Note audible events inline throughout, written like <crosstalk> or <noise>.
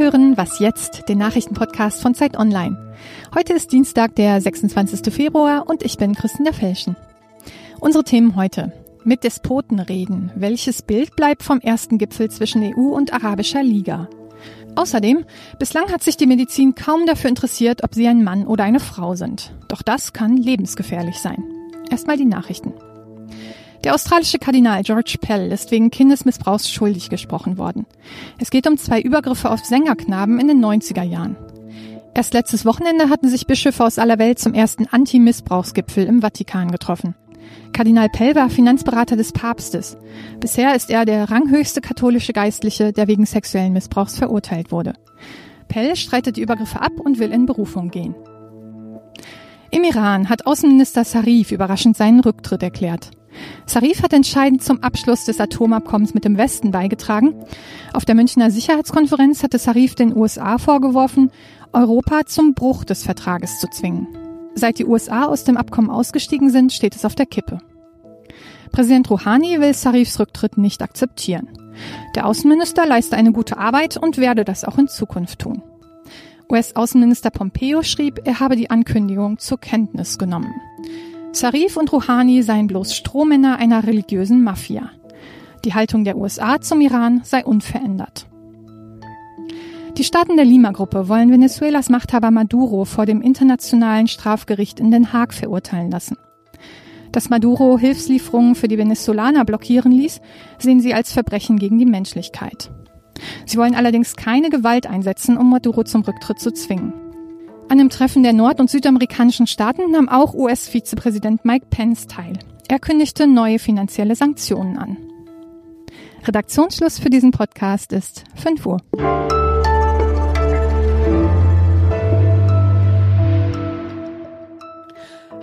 hören Was jetzt, den Nachrichtenpodcast von Zeit Online. Heute ist Dienstag, der 26. Februar und ich bin Christina Felschen. Unsere Themen heute. Mit Despoten reden. Welches Bild bleibt vom ersten Gipfel zwischen EU und Arabischer Liga? Außerdem, bislang hat sich die Medizin kaum dafür interessiert, ob sie ein Mann oder eine Frau sind. Doch das kann lebensgefährlich sein. Erstmal die Nachrichten. Der australische Kardinal George Pell ist wegen Kindesmissbrauchs schuldig gesprochen worden. Es geht um zwei Übergriffe auf Sängerknaben in den 90er Jahren. Erst letztes Wochenende hatten sich Bischöfe aus aller Welt zum ersten Anti-Missbrauchsgipfel im Vatikan getroffen. Kardinal Pell war Finanzberater des Papstes. Bisher ist er der ranghöchste katholische Geistliche, der wegen sexuellen Missbrauchs verurteilt wurde. Pell streitet die Übergriffe ab und will in Berufung gehen. Im Iran hat Außenminister Sarif überraschend seinen Rücktritt erklärt. Sarif hat entscheidend zum Abschluss des Atomabkommens mit dem Westen beigetragen. Auf der Münchner Sicherheitskonferenz hatte Sarif den USA vorgeworfen, Europa zum Bruch des Vertrages zu zwingen. Seit die USA aus dem Abkommen ausgestiegen sind, steht es auf der Kippe. Präsident Rouhani will Sarifs Rücktritt nicht akzeptieren. Der Außenminister leiste eine gute Arbeit und werde das auch in Zukunft tun. US-Außenminister Pompeo schrieb, er habe die Ankündigung zur Kenntnis genommen. Sarif und Rouhani seien bloß Strohmänner einer religiösen Mafia. Die Haltung der USA zum Iran sei unverändert. Die Staaten der Lima-Gruppe wollen Venezuelas Machthaber Maduro vor dem Internationalen Strafgericht in Den Haag verurteilen lassen. Dass Maduro Hilfslieferungen für die Venezolaner blockieren ließ, sehen sie als Verbrechen gegen die Menschlichkeit. Sie wollen allerdings keine Gewalt einsetzen, um Maduro zum Rücktritt zu zwingen. An dem Treffen der nord- und südamerikanischen Staaten nahm auch US-Vizepräsident Mike Pence teil. Er kündigte neue finanzielle Sanktionen an. Redaktionsschluss für diesen Podcast ist 5 Uhr.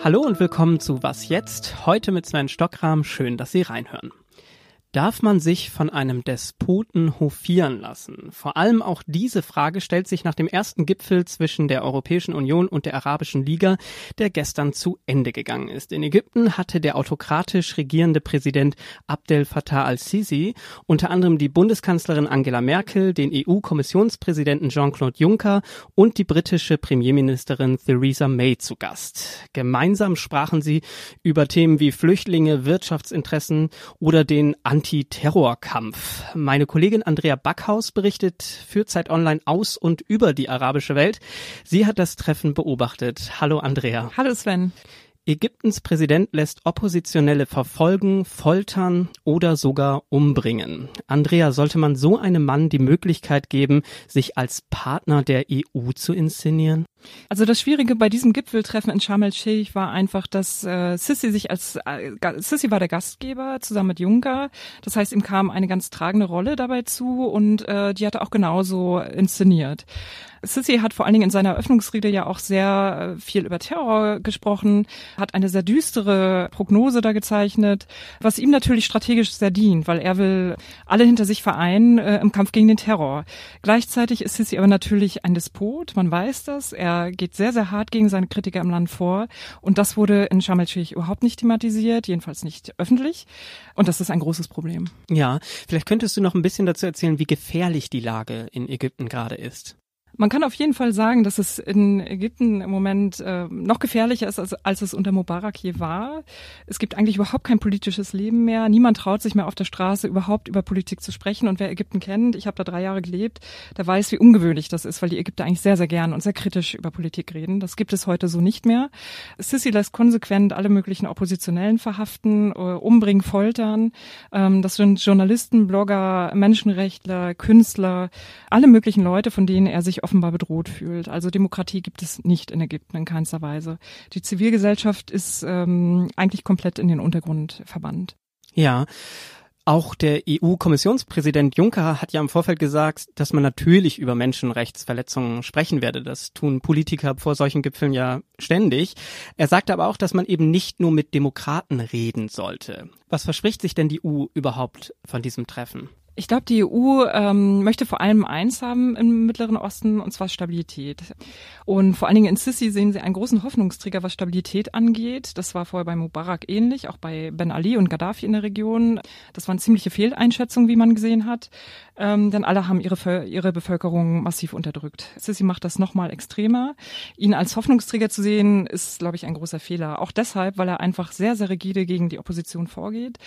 Hallo und willkommen zu Was jetzt? Heute mit Sven Stockram. Schön, dass Sie reinhören. Darf man sich von einem Despoten hofieren lassen? Vor allem auch diese Frage stellt sich nach dem ersten Gipfel zwischen der Europäischen Union und der Arabischen Liga, der gestern zu Ende gegangen ist. In Ägypten hatte der autokratisch regierende Präsident Abdel Fattah al-Sisi unter anderem die Bundeskanzlerin Angela Merkel, den EU-Kommissionspräsidenten Jean-Claude Juncker und die britische Premierministerin Theresa May zu Gast. Gemeinsam sprachen sie über Themen wie Flüchtlinge, Wirtschaftsinteressen oder den Antiterrorkampf. Meine Kollegin Andrea Backhaus berichtet für Zeit Online aus und über die arabische Welt. Sie hat das Treffen beobachtet. Hallo Andrea. Hallo Sven. Ägyptens Präsident lässt Oppositionelle verfolgen, foltern oder sogar umbringen. Andrea, sollte man so einem Mann die Möglichkeit geben, sich als Partner der EU zu inszenieren? Also das Schwierige bei diesem Gipfeltreffen in Sharm el-Sheikh war einfach, dass äh, Sissi sich als äh, Sissi war der Gastgeber zusammen mit Juncker. Das heißt, ihm kam eine ganz tragende Rolle dabei zu und äh, die hat er auch genauso inszeniert. Sissi hat vor allen Dingen in seiner Eröffnungsrede ja auch sehr äh, viel über Terror gesprochen, hat eine sehr düstere Prognose da gezeichnet, was ihm natürlich strategisch sehr dient, weil er will alle hinter sich vereinen äh, im Kampf gegen den Terror. Gleichzeitig ist Sissi aber natürlich ein Despot, man weiß das. Er geht sehr, sehr hart gegen seine Kritiker im Land vor und das wurde in Sharm überhaupt nicht thematisiert, jedenfalls nicht öffentlich und das ist ein großes Problem. Ja, vielleicht könntest du noch ein bisschen dazu erzählen, wie gefährlich die Lage in Ägypten gerade ist. Man kann auf jeden Fall sagen, dass es in Ägypten im Moment äh, noch gefährlicher ist, als, als es unter Mubarak je war. Es gibt eigentlich überhaupt kein politisches Leben mehr. Niemand traut sich mehr auf der Straße überhaupt über Politik zu sprechen. Und wer Ägypten kennt, ich habe da drei Jahre gelebt, der weiß, wie ungewöhnlich das ist, weil die Ägypter eigentlich sehr, sehr gern und sehr kritisch über Politik reden. Das gibt es heute so nicht mehr. Sisi lässt konsequent alle möglichen Oppositionellen verhaften, äh, umbringen, foltern. Ähm, das sind Journalisten, Blogger, Menschenrechtler, Künstler, alle möglichen Leute, von denen er sich offenbar bedroht fühlt. Also Demokratie gibt es nicht in Ägypten in keinster Weise. Die Zivilgesellschaft ist ähm, eigentlich komplett in den Untergrund verbannt. Ja. Auch der EU-Kommissionspräsident Juncker hat ja im Vorfeld gesagt, dass man natürlich über Menschenrechtsverletzungen sprechen werde. Das tun Politiker vor solchen Gipfeln ja ständig. Er sagte aber auch, dass man eben nicht nur mit Demokraten reden sollte. Was verspricht sich denn die EU überhaupt von diesem Treffen? Ich glaube, die EU ähm, möchte vor allem eins haben im Mittleren Osten, und zwar Stabilität. Und vor allen Dingen in Sisi sehen sie einen großen Hoffnungsträger, was Stabilität angeht. Das war vorher bei Mubarak ähnlich, auch bei Ben Ali und Gaddafi in der Region. Das waren ziemliche Fehleinschätzungen, wie man gesehen hat. Ähm, denn alle haben ihre, ihre Bevölkerung massiv unterdrückt. Sisi macht das nochmal extremer. Ihn als Hoffnungsträger zu sehen, ist, glaube ich, ein großer Fehler. Auch deshalb, weil er einfach sehr, sehr rigide gegen die Opposition vorgeht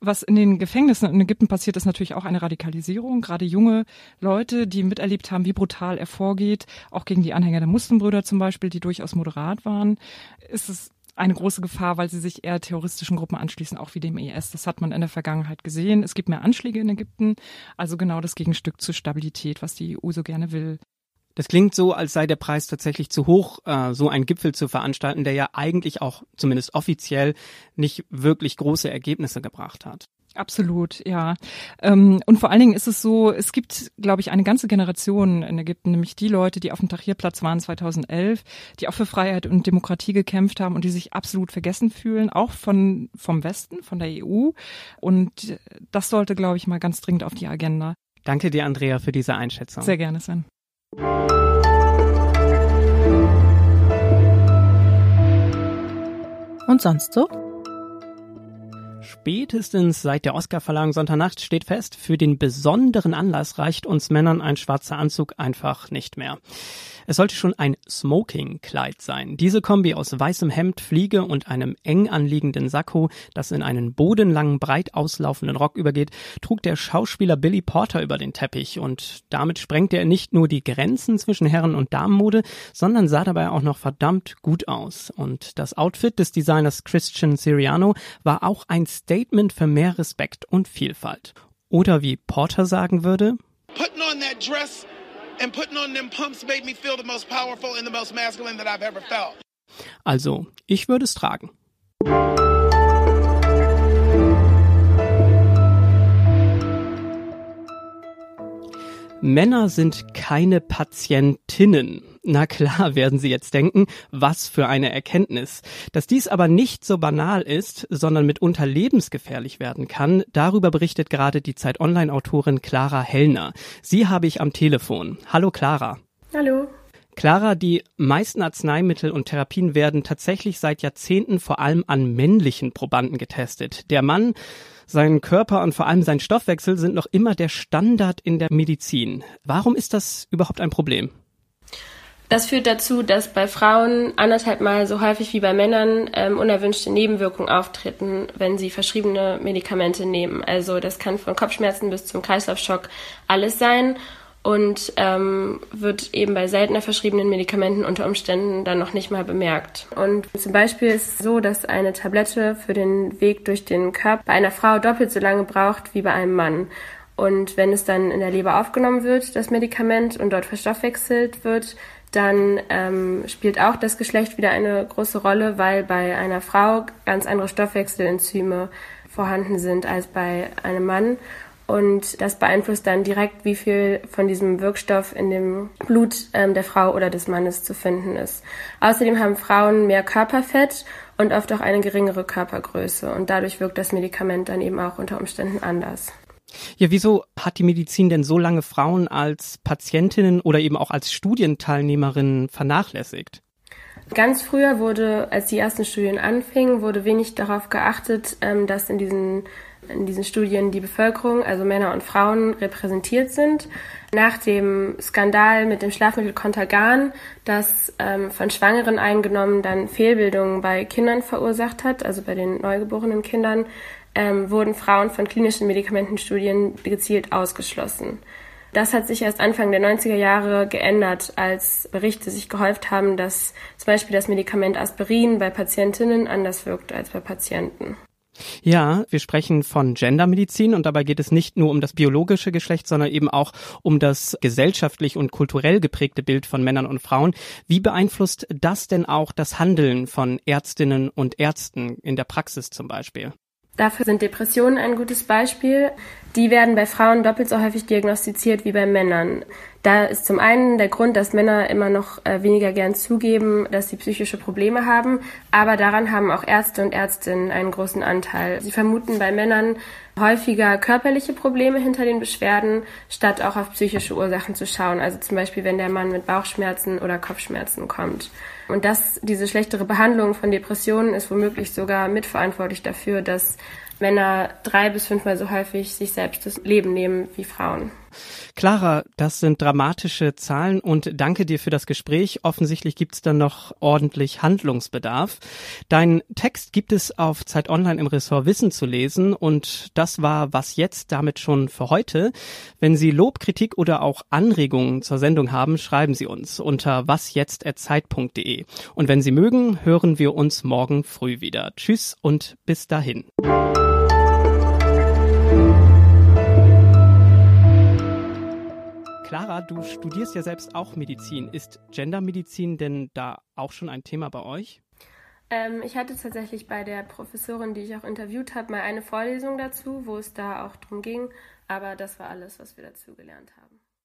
was in den Gefängnissen in Ägypten passiert, ist natürlich auch eine Radikalisierung. Gerade junge Leute, die miterlebt haben, wie brutal er vorgeht, auch gegen die Anhänger der Muslimbrüder zum Beispiel, die durchaus moderat waren, ist es eine große Gefahr, weil sie sich eher terroristischen Gruppen anschließen, auch wie dem IS. Das hat man in der Vergangenheit gesehen. Es gibt mehr Anschläge in Ägypten, also genau das Gegenstück zur Stabilität, was die EU so gerne will. Das klingt so, als sei der Preis tatsächlich zu hoch, äh, so einen Gipfel zu veranstalten, der ja eigentlich auch zumindest offiziell nicht wirklich große Ergebnisse gebracht hat. Absolut, ja. Ähm, und vor allen Dingen ist es so, es gibt, glaube ich, eine ganze Generation in Ägypten, nämlich die Leute, die auf dem Tahrirplatz waren 2011, die auch für Freiheit und Demokratie gekämpft haben und die sich absolut vergessen fühlen, auch von, vom Westen, von der EU. Und das sollte, glaube ich, mal ganz dringend auf die Agenda. Danke dir, Andrea, für diese Einschätzung. Sehr gerne, Sven. Und sonst so? Spätestens seit der Oscarverleihung Sonntagnacht steht fest, für den besonderen Anlass reicht uns Männern ein schwarzer Anzug einfach nicht mehr. Es sollte schon ein Smoking-Kleid sein. Diese Kombi aus weißem Hemd, Fliege und einem eng anliegenden Sakko, das in einen bodenlangen, breit auslaufenden Rock übergeht, trug der Schauspieler Billy Porter über den Teppich und damit sprengte er nicht nur die Grenzen zwischen Herren- und Damenmode, sondern sah dabei auch noch verdammt gut aus. Und das Outfit des Designers Christian Siriano war auch ein Statement für mehr Respekt und Vielfalt. Oder wie Porter sagen würde, Putting on that dress and putting on them pumps made me feel the most powerful and the most masculine that I've ever felt. Also, ich würde es tragen. Männer sind keine Patientinnen. Na klar, <laughs> werden Sie jetzt denken, was für eine Erkenntnis. Dass dies aber nicht so banal ist, sondern mitunter lebensgefährlich werden kann, darüber berichtet gerade die Zeit Online-Autorin Clara Hellner. Sie habe ich am Telefon. Hallo Clara. Hallo. Clara, die meisten Arzneimittel und Therapien werden tatsächlich seit Jahrzehnten vor allem an männlichen Probanden getestet. Der Mann sein Körper und vor allem sein Stoffwechsel sind noch immer der Standard in der Medizin. Warum ist das überhaupt ein Problem? Das führt dazu, dass bei Frauen anderthalb Mal so häufig wie bei Männern ähm, unerwünschte Nebenwirkungen auftreten, wenn sie verschriebene Medikamente nehmen. Also das kann von Kopfschmerzen bis zum Kreislaufschock alles sein und ähm, wird eben bei seltener verschriebenen Medikamenten unter Umständen dann noch nicht mal bemerkt. Und zum Beispiel ist es so, dass eine Tablette für den Weg durch den Körper bei einer Frau doppelt so lange braucht wie bei einem Mann. Und wenn es dann in der Leber aufgenommen wird, das Medikament, und dort verstoffwechselt wird, dann ähm, spielt auch das Geschlecht wieder eine große Rolle, weil bei einer Frau ganz andere Stoffwechselenzyme vorhanden sind als bei einem Mann. Und das beeinflusst dann direkt, wie viel von diesem Wirkstoff in dem Blut ähm, der Frau oder des Mannes zu finden ist. Außerdem haben Frauen mehr Körperfett und oft auch eine geringere Körpergröße. Und dadurch wirkt das Medikament dann eben auch unter Umständen anders. Ja, wieso hat die Medizin denn so lange Frauen als Patientinnen oder eben auch als Studienteilnehmerinnen vernachlässigt? Ganz früher wurde, als die ersten Studien anfingen, wurde wenig darauf geachtet, ähm, dass in diesen in diesen Studien die Bevölkerung, also Männer und Frauen, repräsentiert sind. Nach dem Skandal mit dem Schlafmittel Contagan, das ähm, von Schwangeren eingenommen dann Fehlbildungen bei Kindern verursacht hat, also bei den neugeborenen Kindern, ähm, wurden Frauen von klinischen Medikamentenstudien gezielt ausgeschlossen. Das hat sich erst Anfang der 90er Jahre geändert, als Berichte sich gehäuft haben, dass zum Beispiel das Medikament Aspirin bei Patientinnen anders wirkt als bei Patienten. Ja, wir sprechen von Gendermedizin und dabei geht es nicht nur um das biologische Geschlecht, sondern eben auch um das gesellschaftlich und kulturell geprägte Bild von Männern und Frauen. Wie beeinflusst das denn auch das Handeln von Ärztinnen und Ärzten in der Praxis zum Beispiel? Dafür sind Depressionen ein gutes Beispiel. die werden bei Frauen doppelt so häufig diagnostiziert wie bei Männern. Da ist zum einen der Grund, dass Männer immer noch äh, weniger gern zugeben, dass sie psychische Probleme haben, aber daran haben auch Ärzte und Ärztinnen einen großen Anteil. Sie vermuten bei Männern häufiger körperliche Probleme hinter den Beschwerden, statt auch auf psychische Ursachen zu schauen. Also zum Beispiel, wenn der Mann mit Bauchschmerzen oder Kopfschmerzen kommt. Und das, diese schlechtere Behandlung von Depressionen ist womöglich sogar mitverantwortlich dafür, dass Männer drei bis fünfmal so häufig sich selbst das Leben nehmen wie Frauen. Clara, das sind dramatische Zahlen und danke dir für das Gespräch. Offensichtlich gibt es dann noch ordentlich Handlungsbedarf. Dein Text gibt es auf Zeit Online im Ressort Wissen zu lesen und das war was jetzt damit schon für heute. Wenn Sie Lob, Kritik oder auch Anregungen zur Sendung haben, schreiben Sie uns unter wasjetzt@zeit.de. Und wenn Sie mögen, hören wir uns morgen früh wieder. Tschüss und bis dahin. Du studierst ja selbst auch Medizin. Ist Gendermedizin denn da auch schon ein Thema bei euch? Ähm, ich hatte tatsächlich bei der Professorin, die ich auch interviewt habe, mal eine Vorlesung dazu, wo es da auch drum ging. Aber das war alles, was wir dazu gelernt haben.